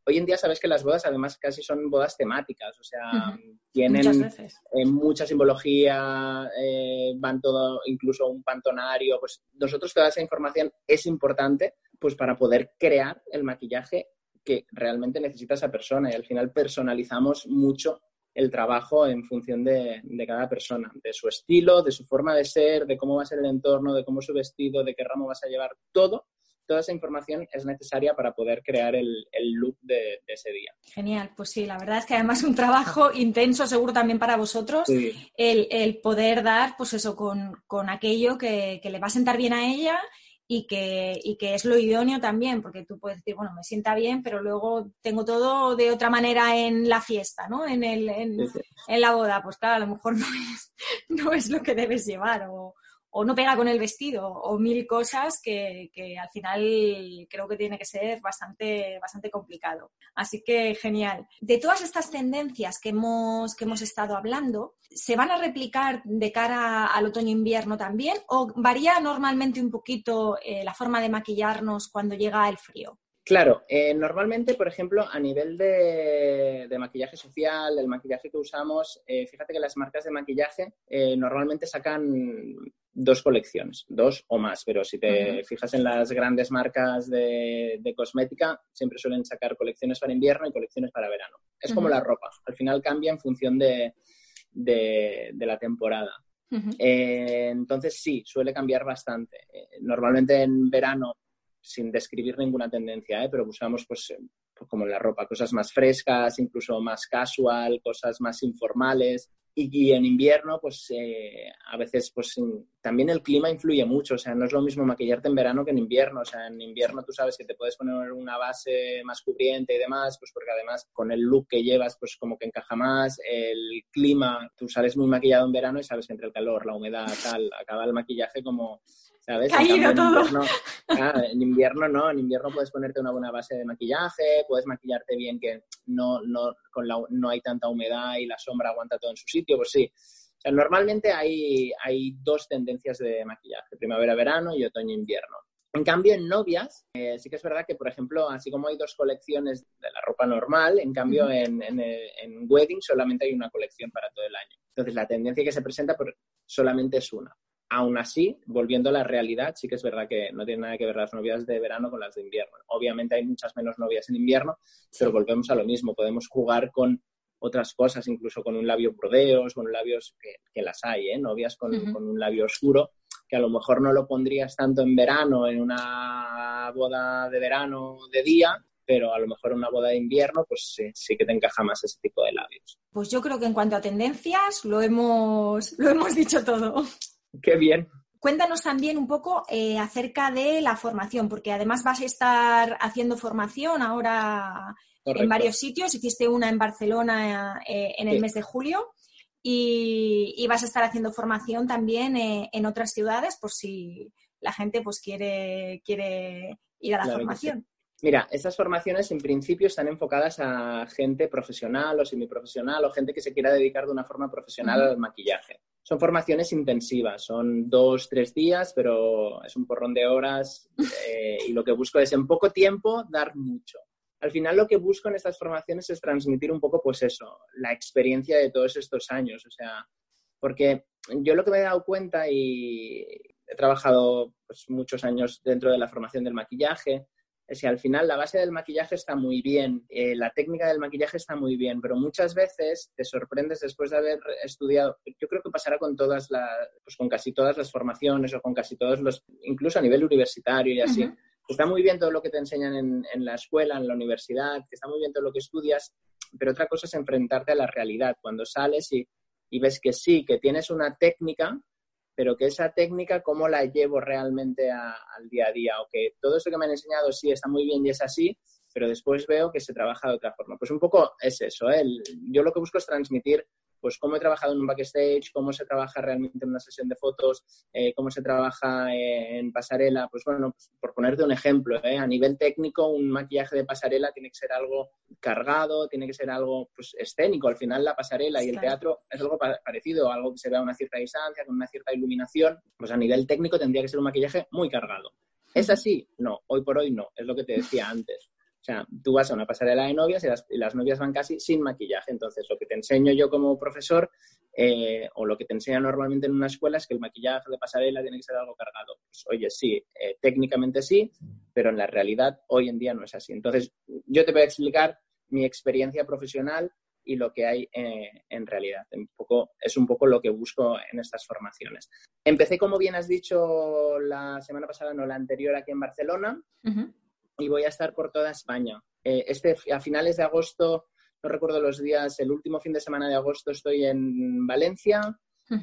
Hoy en día sabes que las bodas además casi son bodas temáticas, o sea, tienen eh, mucha simbología, eh, van todo, incluso un pantonario, pues nosotros toda esa información es importante pues para poder crear el maquillaje que realmente necesita esa persona y al final personalizamos mucho el trabajo en función de, cada persona, de su estilo, de su forma de ser, de cómo va a ser el entorno, de cómo es su vestido, de qué ramo vas a llevar, todo. Toda esa información es necesaria para poder crear el, look de, ese día. Genial, pues sí, la verdad es que además es un trabajo intenso, seguro también para vosotros, el, poder dar, pues eso, con, aquello que, que le va a sentar bien a ella y que, y que es lo idóneo también, porque tú puedes decir, bueno, me sienta bien, pero luego tengo todo de otra manera en la fiesta, ¿no? En, el, en, en la boda, pues claro, a lo mejor [LAUGHS] no es, no es lo que debes llevar o, o no pega con el vestido o mil cosas que, al final creo que tiene que ser bastante, bastante complicado. Así que genial. De todas estas tendencias que hemos, que hemos estado hablando, ¿se van a replicar de cara al otoño-invierno también o varía normalmente un poquito eh, la forma de maquillarnos cuando llega el frío? Claro, eh, normalmente, por ejemplo, a nivel de, maquillaje social, el maquillaje que usamos, eh, fíjate que las marcas de maquillaje normalmente sacan dos colecciones, dos o más, pero si te fijas en las grandes marcas de, cosmética, siempre suelen sacar colecciones para invierno y colecciones para verano. Es como la ropa, al final cambia en función de, la temporada. entonces sí, suele cambiar bastante. normalmente en verano sin describir ninguna tendencia, ¿eh? pero buscamos, pues, eh, pues, como en la ropa, cosas más frescas, incluso más casual, cosas más informales. Y, en invierno, pues eh, a veces, pues también el clima influye mucho. O sea, no es lo mismo maquillarte en verano que en invierno. O sea, en invierno tú sabes que te puedes poner una base más cubriente y demás, pues porque además con el look que llevas, pues como que encaja más. El clima, tú sales muy maquillado en verano y sabes que entre el calor, la humedad, tal, acaba el maquillaje como ¿sabes? Caído todo. En invierno, no, en invierno puedes ponerte una buena base de maquillaje, puedes maquillarte bien que no, no, con la, no hay tanta humedad y la sombra aguanta todo en su sitio, pues sí. Normalmente hay, hay dos tendencias de maquillaje, primavera-verano y otoño-invierno. En cambio, en novias, eh, sí que es verdad que, por ejemplo, así como hay dos colecciones de la ropa normal, en cambio, en, en, en, wedding solamente hay una colección para todo el año. Entonces, la tendencia que se presenta por, solamente es una. Aún así, volviendo a la realidad, sí que es verdad que no tiene nada que ver las novias de verano con las de invierno. Obviamente hay muchas menos novias en invierno, pero volvemos a lo mismo. Podemos jugar con otras cosas, incluso con un labio burdeos, con labios que, las hay, ¿eh? novias con, un labio oscuro, que a lo mejor no lo pondrías tanto en verano, en una boda de verano de día, pero a lo mejor en una boda de invierno, pues sí, sí, que te encaja más ese tipo de labios. Pues yo creo que en cuanto a tendencias, lo hemos, lo hemos dicho todo. Qué bien. Cuéntanos también un poco eh, acerca de la formación, porque además vas a estar haciendo formación ahora en varios sitios. Hiciste una en Barcelona eh, en el mes de julio y, vas a estar haciendo formación también eh, en otras ciudades por si la gente pues quiere, quiere ir a la formación. Mira, estas formaciones en principio están enfocadas a gente profesional o semiprofesional o gente que se quiera dedicar de una forma profesional al maquillaje. Son formaciones intensivas, son dos, tres días, pero es un porrón de horas [LAUGHS] eh, y lo que busco es en poco tiempo dar mucho. Al final lo que busco en estas formaciones es transmitir un poco, pues eso, la experiencia de todos estos años, o sea, porque yo lo que me he dado cuenta y he trabajado pues, muchos años dentro de la formación del maquillaje, es que al final la base del maquillaje está muy bien, eh, la técnica del maquillaje está muy bien, pero muchas veces te sorprendes después de haber estudiado, yo creo que pasará con todas las, pues con casi todas las formaciones o con casi todos los, incluso a nivel universitario y así. Está muy bien todo lo que te enseñan en, la escuela, en la universidad, que está muy bien todo lo que estudias, pero otra cosa es enfrentarte a la realidad, cuando sales y, y ves que sí, que tienes una técnica, pero que esa técnica, cómo la llevo realmente al día a día, o que todo esto que me han enseñado sí está muy bien y es así, pero después veo que se trabaja de otra forma. Pues un poco es eso, ¿eh? yo lo que busco es transmitir pues cómo he trabajado en un backstage, cómo se trabaja realmente en una sesión de fotos, eh, cómo se trabaja en pasarela. Pues bueno, pues, por ponerte un ejemplo, ¿eh? a nivel técnico, un maquillaje de pasarela tiene que ser algo cargado, tiene que ser algo pues, escénico. Al final, la pasarela y el teatro es algo parecido, algo que se vea a una cierta distancia, con una cierta iluminación. Pues a nivel técnico tendría que ser un maquillaje muy cargado. ¿Es así? No, hoy por hoy no, es lo que te decía antes. Sea, tú vas a una pasarela de novias y las, novias van casi sin maquillaje. Entonces, lo que te enseño yo como profesor eh, o lo que te enseña normalmente en una escuela es que el maquillaje de pasarela tiene que ser algo cargado. Pues, oye, sí, eh, técnicamente sí, pero en la realidad hoy en día no es así. Entonces, yo te voy a explicar mi experiencia profesional y lo que hay eh, en realidad. Un poco, es un poco lo que busco en estas formaciones. Empecé, como bien has dicho, la semana pasada, no la anterior, aquí en Barcelona y voy a estar por toda España. Eh, este, a finales de agosto, no recuerdo los días, el último fin de semana de agosto estoy en Valencia,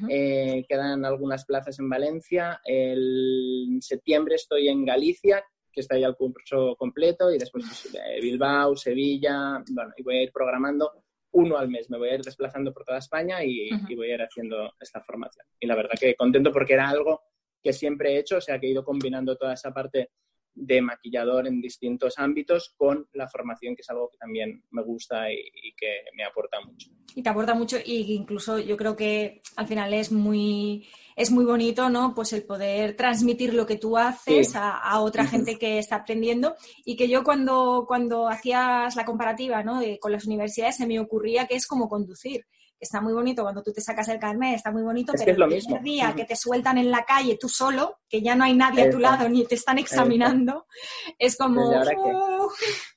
eh, quedan algunas plazas en Valencia, el septiembre estoy en Galicia, que está ya el curso completo, y después pues, eh, Bilbao, Sevilla, bueno, y voy a ir programando uno al mes. Me voy a ir desplazando por toda España y, y, voy a ir haciendo esta formación. Y la verdad que contento porque era algo que siempre he hecho, o sea que he ido combinando toda esa parte de maquillador en distintos ámbitos con la formación, que es algo que también me gusta y, que me aporta mucho. Y te aporta mucho y incluso yo creo que al final es muy, es muy bonito, ¿no? Pues el poder transmitir lo que tú haces a, otra gente que está aprendiendo y que yo cuando, cuando hacías la comparativa, ¿no? con las universidades se me ocurría que es como conducir está muy bonito cuando tú te sacas el carnet, está muy bonito, pero el día que te sueltan en la calle tú solo, que ya no hay nadie a tu lado ni te están examinando, es como uh,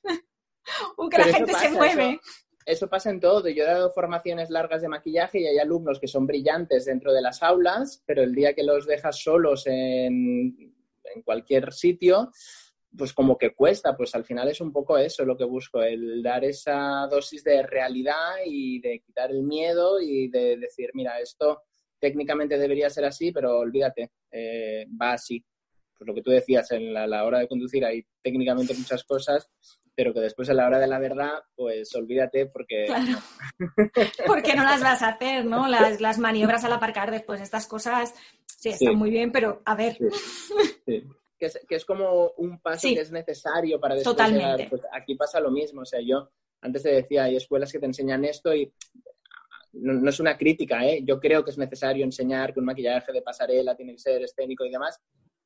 [LAUGHS] uh, que la gente se mueve. Eso, pasa en todo. Yo he dado formaciones largas de maquillaje y hay alumnos que son brillantes dentro de las aulas, pero el día que los dejas solos en, en cualquier sitio, pues como que cuesta, pues al final es un poco eso lo que busco, el dar esa dosis de realidad y de quitar el miedo y de decir, mira, esto técnicamente debería ser así, pero olvídate, eh, va así. Pues lo que tú decías, en la, hora de conducir hay técnicamente muchas cosas, pero que después a la hora de la verdad, pues olvídate porque... Claro. [LAUGHS] [LAUGHS] porque no las vas a hacer, ¿no? Las, las maniobras al aparcar después, estas cosas, sí, están muy bien, pero a ver. Sí que es, como un paso que es necesario para después Totalmente. Pues aquí pasa lo mismo. O sea, yo antes te decía, hay escuelas que te enseñan esto y no, es una crítica, ¿eh? Yo creo que es necesario enseñar que un maquillaje de pasarela tiene que ser escénico y demás,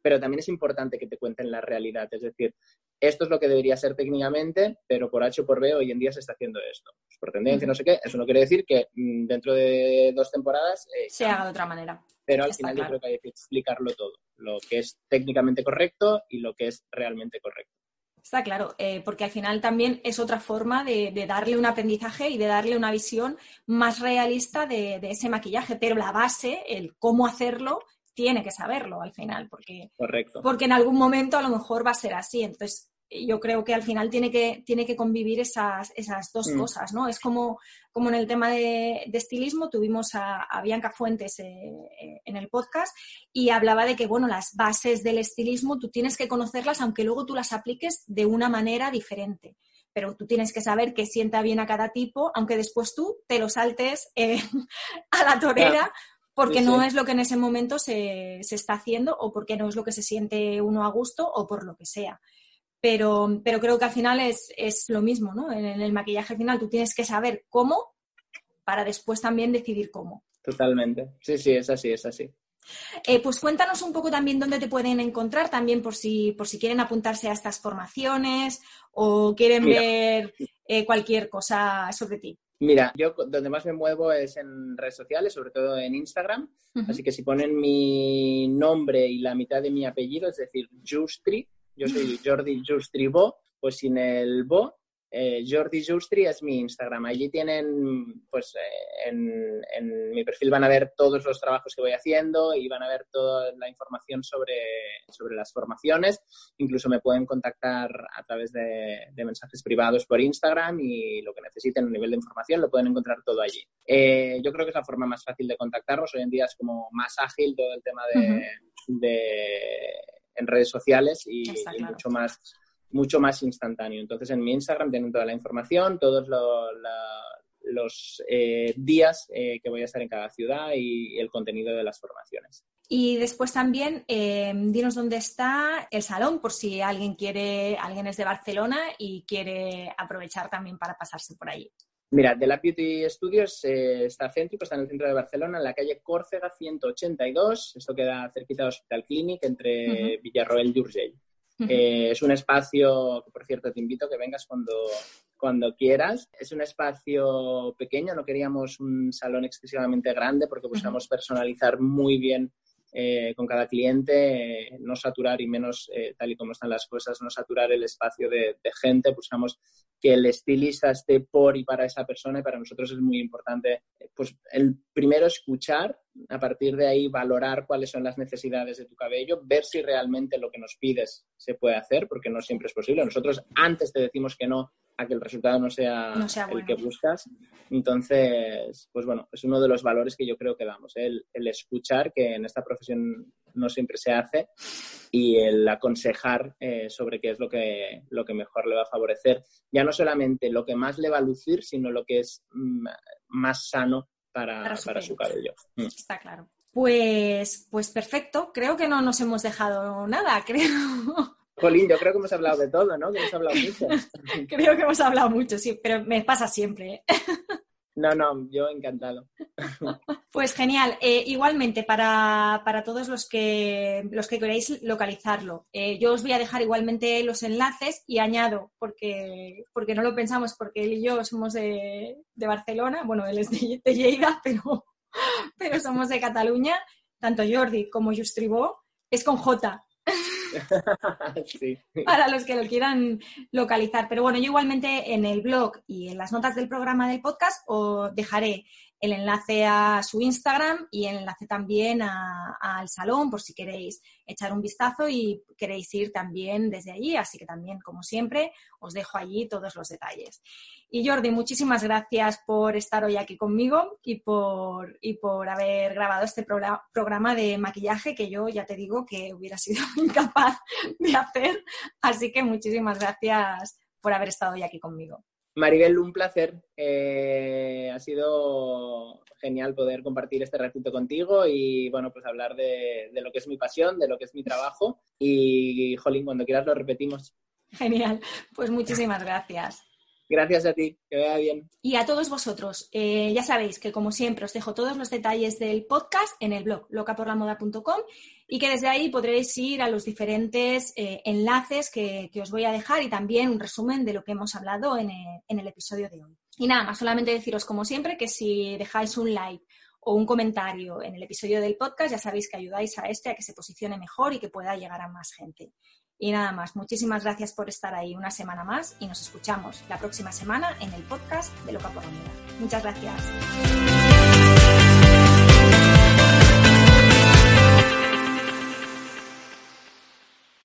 pero también es importante que te cuenten la realidad. Es decir, esto es lo que debería ser técnicamente, pero por H o por B hoy en día se está haciendo esto. Pues por tendencia, no sé qué. Eso no quiere decir que mm, dentro de dos temporadas... Eh, se haga de otra manera. Pero al final yo creo que hay que explicarlo todo, lo que es técnicamente correcto y lo que es realmente correcto. Está claro, eh, porque al final también es otra forma de, darle un aprendizaje y de darle una visión más realista de, de, ese maquillaje, pero la base, el cómo hacerlo, tiene que saberlo al final, porque, Correcto. porque en algún momento a lo mejor va a ser así. Entonces, yo creo que al final tiene que, tiene que convivir esas, esas dos mm. cosas, ¿no? Es como, como en el tema de, estilismo, tuvimos a, Bianca Fuentes eh, eh, en el podcast y hablaba de que, bueno, las bases del estilismo tú tienes que conocerlas aunque luego tú las apliques de una manera diferente. Pero tú tienes que saber qué sienta bien a cada tipo, aunque después tú te lo saltes eh, [LAUGHS] a la torera. Porque no es lo que en ese momento se, se, está haciendo o porque no es lo que se siente uno a gusto o por lo que sea pero, pero creo que al final es, es lo mismo, ¿no? En, el maquillaje final tú tienes que saber cómo para después también decidir cómo. Totalmente. Sí, sí, es así, es así. Eh, pues cuéntanos un poco también dónde te pueden encontrar, también por si, por si quieren apuntarse a estas formaciones o quieren ver eh, cualquier cosa sobre ti. Mira, yo donde más me muevo es en redes sociales, sobre todo en Instagram. Así que si ponen mi nombre y la mitad de mi apellido, es decir, Justri, yo soy [LAUGHS] Jordi Justribó, pues sin el Bo, eh, Jordi Justri es mi Instagram. Allí tienen, pues eh, en, mi perfil van a ver todos los trabajos que voy haciendo y van a ver toda la información sobre, sobre las formaciones. Incluso me pueden contactar a través de, mensajes privados por Instagram y lo que necesiten a nivel de información lo pueden encontrar todo allí. Eh, yo creo que es la forma más fácil de contactarlos. Hoy en día es como más ágil todo el tema de en redes sociales y, mucho más mucho más instantáneo. Entonces en mi Instagram tienen toda la información, todos los eh, días eh, que voy a estar en cada ciudad y el contenido de las formaciones. Y después también eh, dinos dónde está el salón por si alguien quiere, alguien es de Barcelona y quiere aprovechar también para pasarse por allí. Mira, The Lab Beauty Studios está céntrico, está en el centro de Barcelona, en la calle Córcega 182. Esto queda cerquita del Hospital Clinic entre Villarroel y Urgell. Eh, es un espacio, por cierto, te invito a que vengas cuando, cuando quieras. Es un espacio pequeño, no queríamos un salón excesivamente grande porque buscamos personalizar muy bien eh, con cada cliente, no saturar y menos eh, tal y como están las cosas, no saturar el espacio de, gente. Buscamos que el estilista esté por y para esa persona y para nosotros es muy importante, pues el primero escuchar, a partir de ahí valorar cuáles son las necesidades de tu cabello, ver si realmente lo que nos pides se puede hacer, porque no siempre es posible. Nosotros antes te decimos que no a que el resultado no sea, el que buscas. Entonces, pues bueno, es uno de los valores que yo creo que damos, ¿eh? el, escuchar, que en esta profesión no siempre se hace, y el aconsejar eh, sobre qué es lo que, lo que mejor le va a favorecer, ya no solamente lo que más le va a lucir, sino lo que es mm, más sano para, su, cabello. Mm. Está claro. Pues, pues perfecto, creo que no nos hemos dejado nada, [LAUGHS] creo. Jolín, yo creo que hemos hablado de todo, ¿no? Que hemos hablado mucho. [LAUGHS] creo que hemos hablado mucho, sí, pero me pasa siempre. ¿eh? No, no, yo encantado. [LAUGHS] Pues genial. Eh, igualmente, para, todos los que, los que queráis localizarlo, eh, yo os voy a dejar igualmente los enlaces y añado, porque, porque no lo pensamos, porque él y yo somos de, Barcelona, bueno, él es de, Lleida, [LAUGHS] pero, pero somos de Cataluña, tanto Jordi como Justribó, es con J, [LAUGHS] para los que lo quieran localizar. Pero bueno, yo igualmente en el blog y en las notas del programa del podcast os dejaré el enlace a su Instagram y el enlace también al salón por si queréis echar un vistazo y queréis ir también desde allí. Así que también, como siempre, os dejo allí todos los detalles. Y Jordi, muchísimas gracias por estar hoy aquí conmigo y por, y por haber grabado este programa de maquillaje que yo ya te digo que hubiera sido [LAUGHS] incapaz de hacer. Así que muchísimas gracias por haber estado hoy aquí conmigo. Maribel, un placer. Eh, ha sido genial poder compartir este ratito contigo y, bueno, pues hablar de, lo que es mi pasión, de lo que es mi trabajo. Y, Jolín, cuando quieras lo repetimos. Genial. Pues muchísimas gracias. Gracias a ti, que vaya bien. Y a todos vosotros, eh, ya sabéis que como siempre os dejo todos los detalles del podcast en el blog locaporlamoda.com y que desde ahí podréis ir a los diferentes eh, enlaces que, os voy a dejar y también un resumen de lo que hemos hablado en el, episodio de hoy. Y nada más, solamente deciros como siempre que si dejáis un like o un comentario en el episodio del podcast, ya sabéis que ayudáis a este a que se posicione mejor y que pueda llegar a más gente. Y nada más, muchísimas gracias por estar ahí una semana más y nos escuchamos la próxima semana en el podcast de Loca por la Muchas gracias.